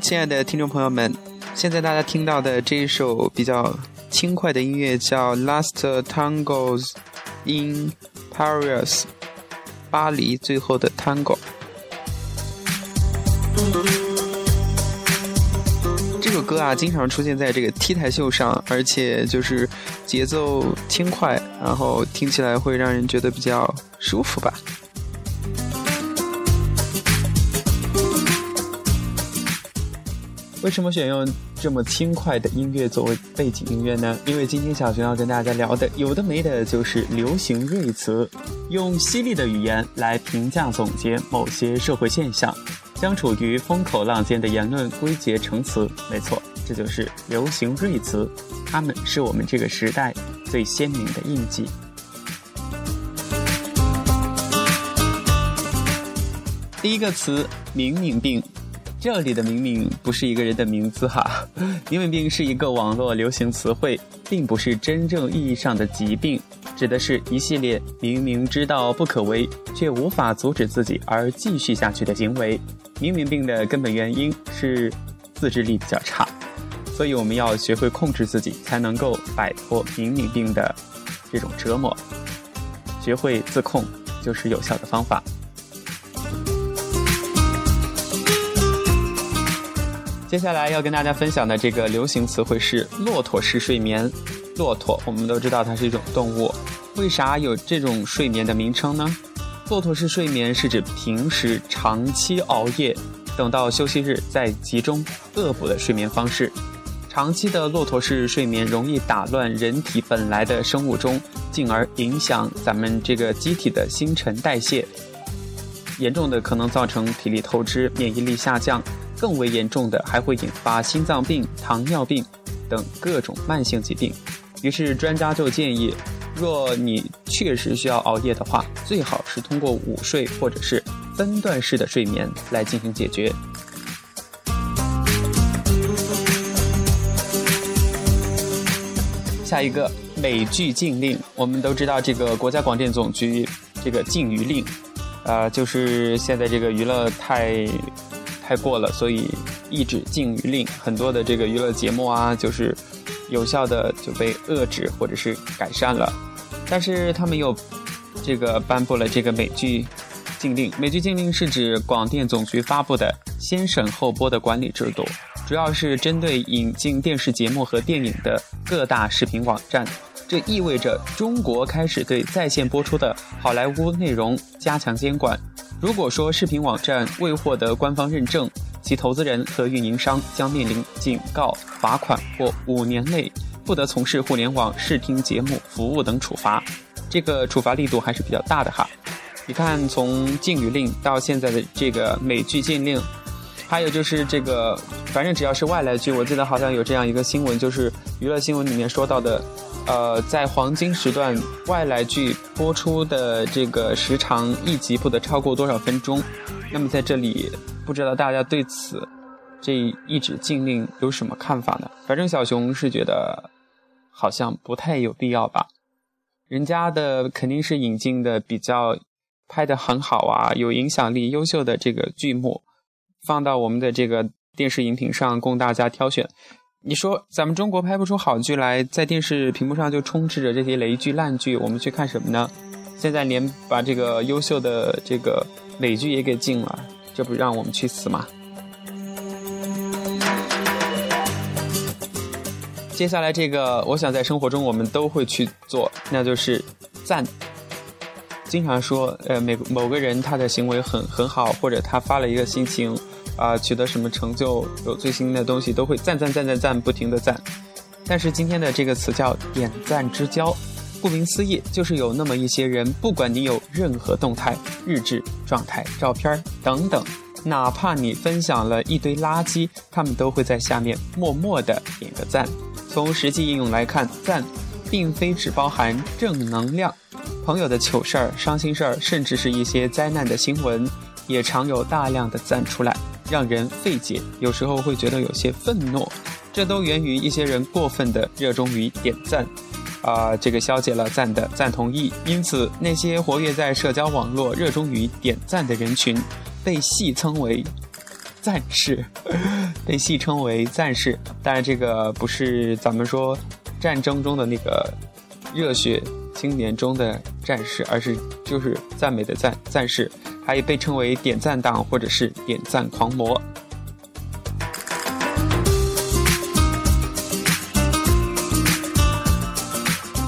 亲爱的听众朋友们，现在大家听到的这一首比较轻快的音乐叫《Last Tangos in Paris》，巴黎最后的 Tango。这首歌啊，经常出现在这个 T 台秀上，而且就是节奏轻快，然后听起来会让人觉得比较舒服吧。为什么选用这么轻快的音乐作为背景音乐呢？因为今天小熊要跟大家聊的有的没的，就是流行锐词，用犀利的语言来评价总结某些社会现象，将处于风口浪尖的言论归结成词。没错，这就是流行锐词，它们是我们这个时代最鲜明的印记。第一个词，明明病。这里的“明明”不是一个人的名字哈，“明明病”是一个网络流行词汇，并不是真正意义上的疾病，指的是一系列明明知道不可为，却无法阻止自己而继续下去的行为。明明病的根本原因是自制力比较差，所以我们要学会控制自己，才能够摆脱明明病的这种折磨。学会自控就是有效的方法。接下来要跟大家分享的这个流行词汇是“骆驼式睡眠”。骆驼，我们都知道它是一种动物，为啥有这种睡眠的名称呢？骆驼式睡眠是指平时长期熬夜，等到休息日再集中恶补的睡眠方式。长期的骆驼式睡眠容易打乱人体本来的生物钟，进而影响咱们这个机体的新陈代谢，严重的可能造成体力透支、免疫力下降。更为严重的，还会引发心脏病、糖尿病等各种慢性疾病。于是专家就建议，若你确实需要熬夜的话，最好是通过午睡或者是分段式的睡眠来进行解决。下一个美剧禁令，我们都知道这个国家广电总局这个禁娱令，呃，就是现在这个娱乐太。太过了，所以一纸禁娱令，很多的这个娱乐节目啊，就是有效的就被遏制或者是改善了。但是他们又这个颁布了这个美剧禁令。美剧禁令是指广电总局发布的先审后播的管理制度，主要是针对引进电视节目和电影的各大视频网站。这意味着中国开始对在线播出的好莱坞内容加强监管。如果说视频网站未获得官方认证，其投资人和运营商将面临警告、罚款或五年内不得从事互联网视听节目服务等处罚。这个处罚力度还是比较大的哈。你看，从禁语令到现在的这个美剧禁令，还有就是这个，反正只要是外来剧，我记得好像有这样一个新闻，就是娱乐新闻里面说到的。呃，在黄金时段，外来剧播出的这个时长一集不得超过多少分钟？那么在这里，不知道大家对此这一纸禁令有什么看法呢？反正小熊是觉得好像不太有必要吧。人家的肯定是引进的比较拍的很好啊，有影响力、优秀的这个剧目，放到我们的这个电视荧屏上供大家挑选。你说咱们中国拍不出好剧来，在电视屏幕上就充斥着这些雷剧烂剧，我们去看什么呢？现在连把这个优秀的这个美剧也给禁了，这不让我们去死吗？接下来这个，我想在生活中我们都会去做，那就是赞。经常说，呃，每某个人他的行为很很好，或者他发了一个心情。啊，取得什么成就，有最新的东西，都会赞赞赞赞赞，不停的赞。但是今天的这个词叫点赞之交，顾名思义，就是有那么一些人，不管你有任何动态、日志、状态、照片等等，哪怕你分享了一堆垃圾，他们都会在下面默默的点个赞。从实际应用来看，赞并非只包含正能量，朋友的糗事儿、伤心事儿，甚至是一些灾难的新闻，也常有大量的赞出来。让人费解，有时候会觉得有些愤怒，这都源于一些人过分的热衷于点赞，啊，这个消解了赞的赞同意。因此，那些活跃在社交网络、热衷于点赞的人群，被戏称为“赞士”。被戏称为赞士。当然，这个不是咱们说战争中的那个热血青年中的战士，而是就是赞美的赞赞士，还被称为点赞党或者是点赞狂魔。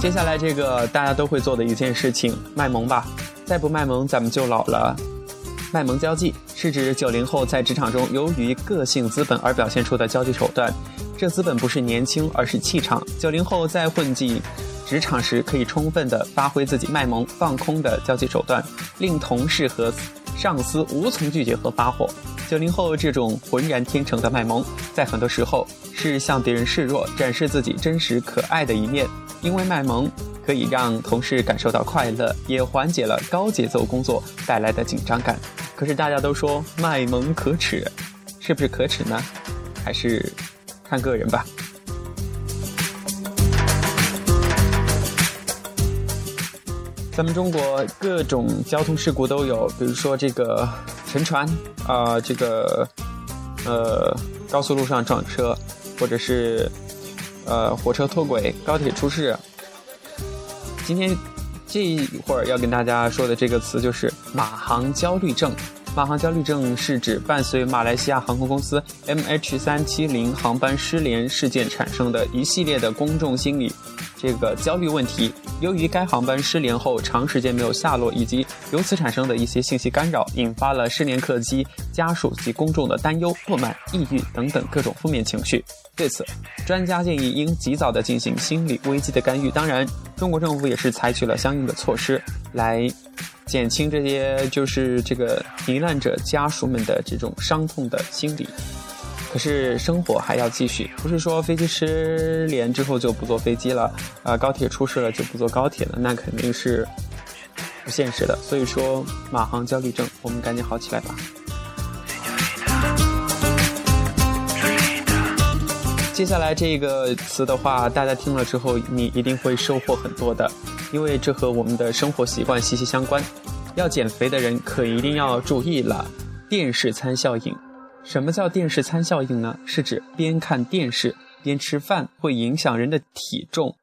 接下来这个大家都会做的一件事情，卖萌吧。再不卖萌，咱们就老了。卖萌交际是指九零后在职场中由于个性资本而表现出的交际手段。这资本不是年轻，而是气场。九零后在混迹职场时，可以充分的发挥自己卖萌放空的交际手段，令同事和上司无从拒绝和发火。九零后这种浑然天成的卖萌，在很多时候是向别人示弱，展示自己真实可爱的一面。因为卖萌可以让同事感受到快乐，也缓解了高节奏工作带来的紧张感。可是大家都说卖萌可耻，是不是可耻呢？还是看个人吧。咱们中国各种交通事故都有，比如说这个沉船啊，这个呃高速路上撞车，或者是。呃，火车脱轨，高铁出事。今天这一会儿要跟大家说的这个词就是马航焦虑症。马航焦虑症是指伴随马来西亚航空公司 MH370 航班失联事件产生的一系列的公众心理这个焦虑问题。由于该航班失联后长时间没有下落，以及由此产生的一些信息干扰，引发了失联客机家属及公众的担忧、不满、抑郁等等各种负面情绪。对此，专家建议应及早的进行心理危机的干预。当然，中国政府也是采取了相应的措施，来减轻这些就是这个罹难者家属们的这种伤痛的心理。可是生活还要继续，不是说飞机失联之后就不坐飞机了，啊，高铁出事了就不坐高铁了，那肯定是不现实的。所以说，马航焦虑症，我们赶紧好起来吧。接下来这个词的话，大家听了之后，你一定会收获很多的，因为这和我们的生活习惯息息相关。要减肥的人可一定要注意了，电视餐效应。什么叫电视餐效应呢？是指边看电视边吃饭会影响人的体重。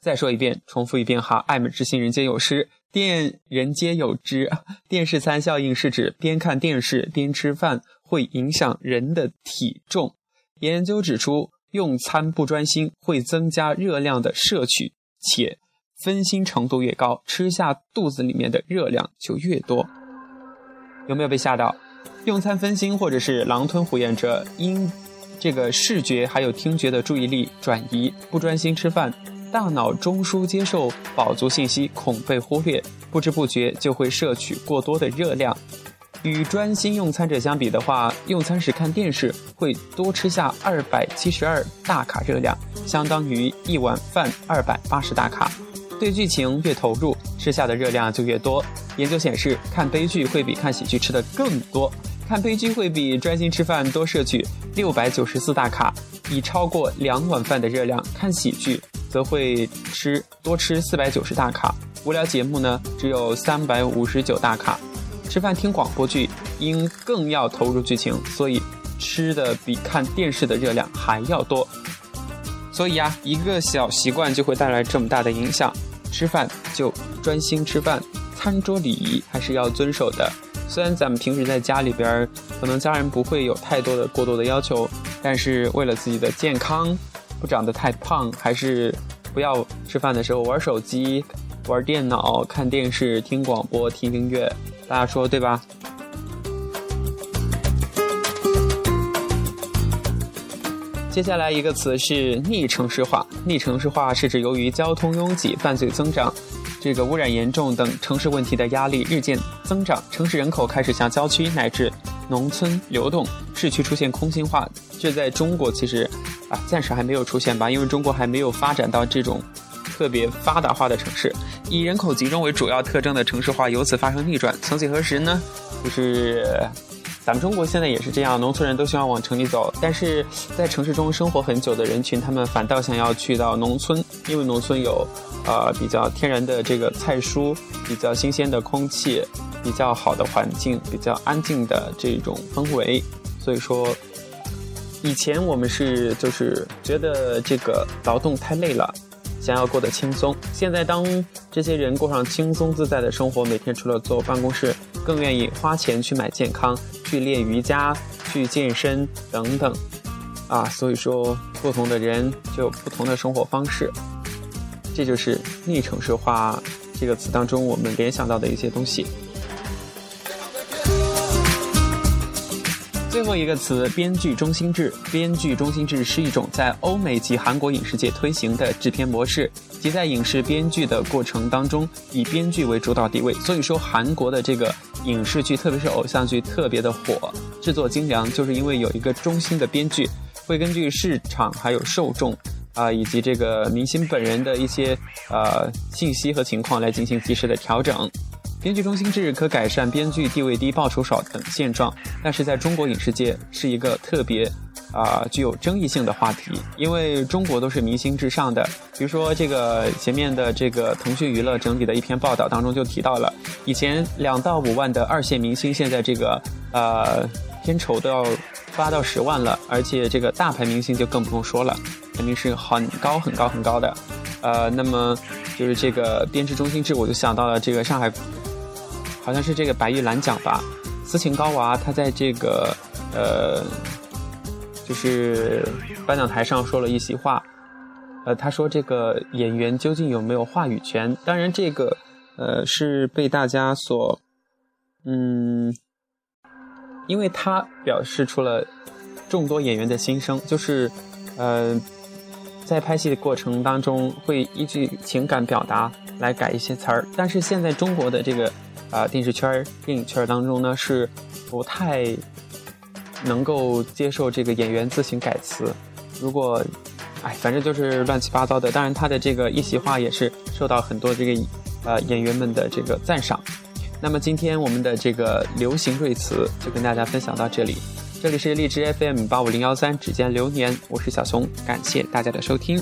再说一遍，重复一遍哈，爱美之心人皆有失，电人皆有之。电视餐效应是指边看电视边吃饭会影响人的体重。研究指出。用餐不专心会增加热量的摄取，且分心程度越高，吃下肚子里面的热量就越多。有没有被吓到？用餐分心或者是狼吞虎咽者，因这个视觉还有听觉的注意力转移，不专心吃饭，大脑中枢接受饱足信息恐被忽略，不知不觉就会摄取过多的热量。与专心用餐者相比的话，用餐时看电视会多吃下二百七十二大卡热量，相当于一碗饭二百八十大卡。对剧情越投入，吃下的热量就越多。研究显示，看悲剧会比看喜剧吃的更多。看悲剧会比专心吃饭多摄取六百九十四大卡，已超过两碗饭的热量。看喜剧则会吃多吃四百九十大卡。无聊节目呢，只有三百五十九大卡。吃饭听广播剧，因更要投入剧情，所以吃的比看电视的热量还要多。所以啊，一个小习惯就会带来这么大的影响。吃饭就专心吃饭，餐桌礼仪还是要遵守的。虽然咱们平时在家里边，可能家人不会有太多的过多的要求，但是为了自己的健康，不长得太胖，还是不要吃饭的时候玩手机、玩电脑、看电视、听广播、听音乐。大家说对吧？接下来一个词是逆城市化。逆城市化是指由于交通拥挤、犯罪增长、这个污染严重等城市问题的压力日渐增长，城市人口开始向郊区乃至农村流动，市区出现空心化。这在中国其实啊暂时还没有出现吧，因为中国还没有发展到这种。特别发达化的城市，以人口集中为主要特征的城市化由此发生逆转。曾几何时呢？就是咱们中国现在也是这样，农村人都希望往城里走，但是在城市中生活很久的人群，他们反倒想要去到农村，因为农村有呃比较天然的这个菜蔬，比较新鲜的空气，比较好的环境，比较安静的这种氛围，所以说。以前我们是就是觉得这个劳动太累了，想要过得轻松。现在当这些人过上轻松自在的生活，每天除了坐办公室，更愿意花钱去买健康，去练瑜伽，去健身等等。啊，所以说不同的人就有不同的生活方式，这就是逆城市化这个词当中我们联想到的一些东西。最后一个词，编剧中心制。编剧中心制是一种在欧美及韩国影视界推行的制片模式，即在影视编剧的过程当中，以编剧为主导地位。所以说，韩国的这个影视剧，特别是偶像剧，特别的火，制作精良，就是因为有一个中心的编剧，会根据市场还有受众啊，以及这个明星本人的一些呃信息和情况来进行及时的调整。编剧中心制可改善编剧地位低、报酬少等现状，但是在中国影视界是一个特别啊具有争议性的话题，因为中国都是明星至上的。比如说这个前面的这个腾讯娱乐整理的一篇报道当中就提到了，以前两到五万的二线明星，现在这个呃片酬都要八到十万了，而且这个大牌明星就更不用说了，肯定是很高很高很高的。呃，那么就是这个编制中心制，我就想到了这个上海。好像是这个白玉兰奖吧，斯琴高娃她在这个呃，就是颁奖台上说了一席话，呃，她说这个演员究竟有没有话语权？当然这个呃是被大家所嗯，因为他表示出了众多演员的心声，就是呃在拍戏的过程当中会依据情感表达来改一些词儿，但是现在中国的这个。啊，电视圈、电影圈当中呢，是不太能够接受这个演员自行改词。如果，哎，反正就是乱七八糟的。当然，他的这个一席话也是受到很多这个呃演员们的这个赞赏。那么，今天我们的这个流行瑞词就跟大家分享到这里。这里是荔枝 FM 八五零幺三，指尖流年，我是小熊，感谢大家的收听。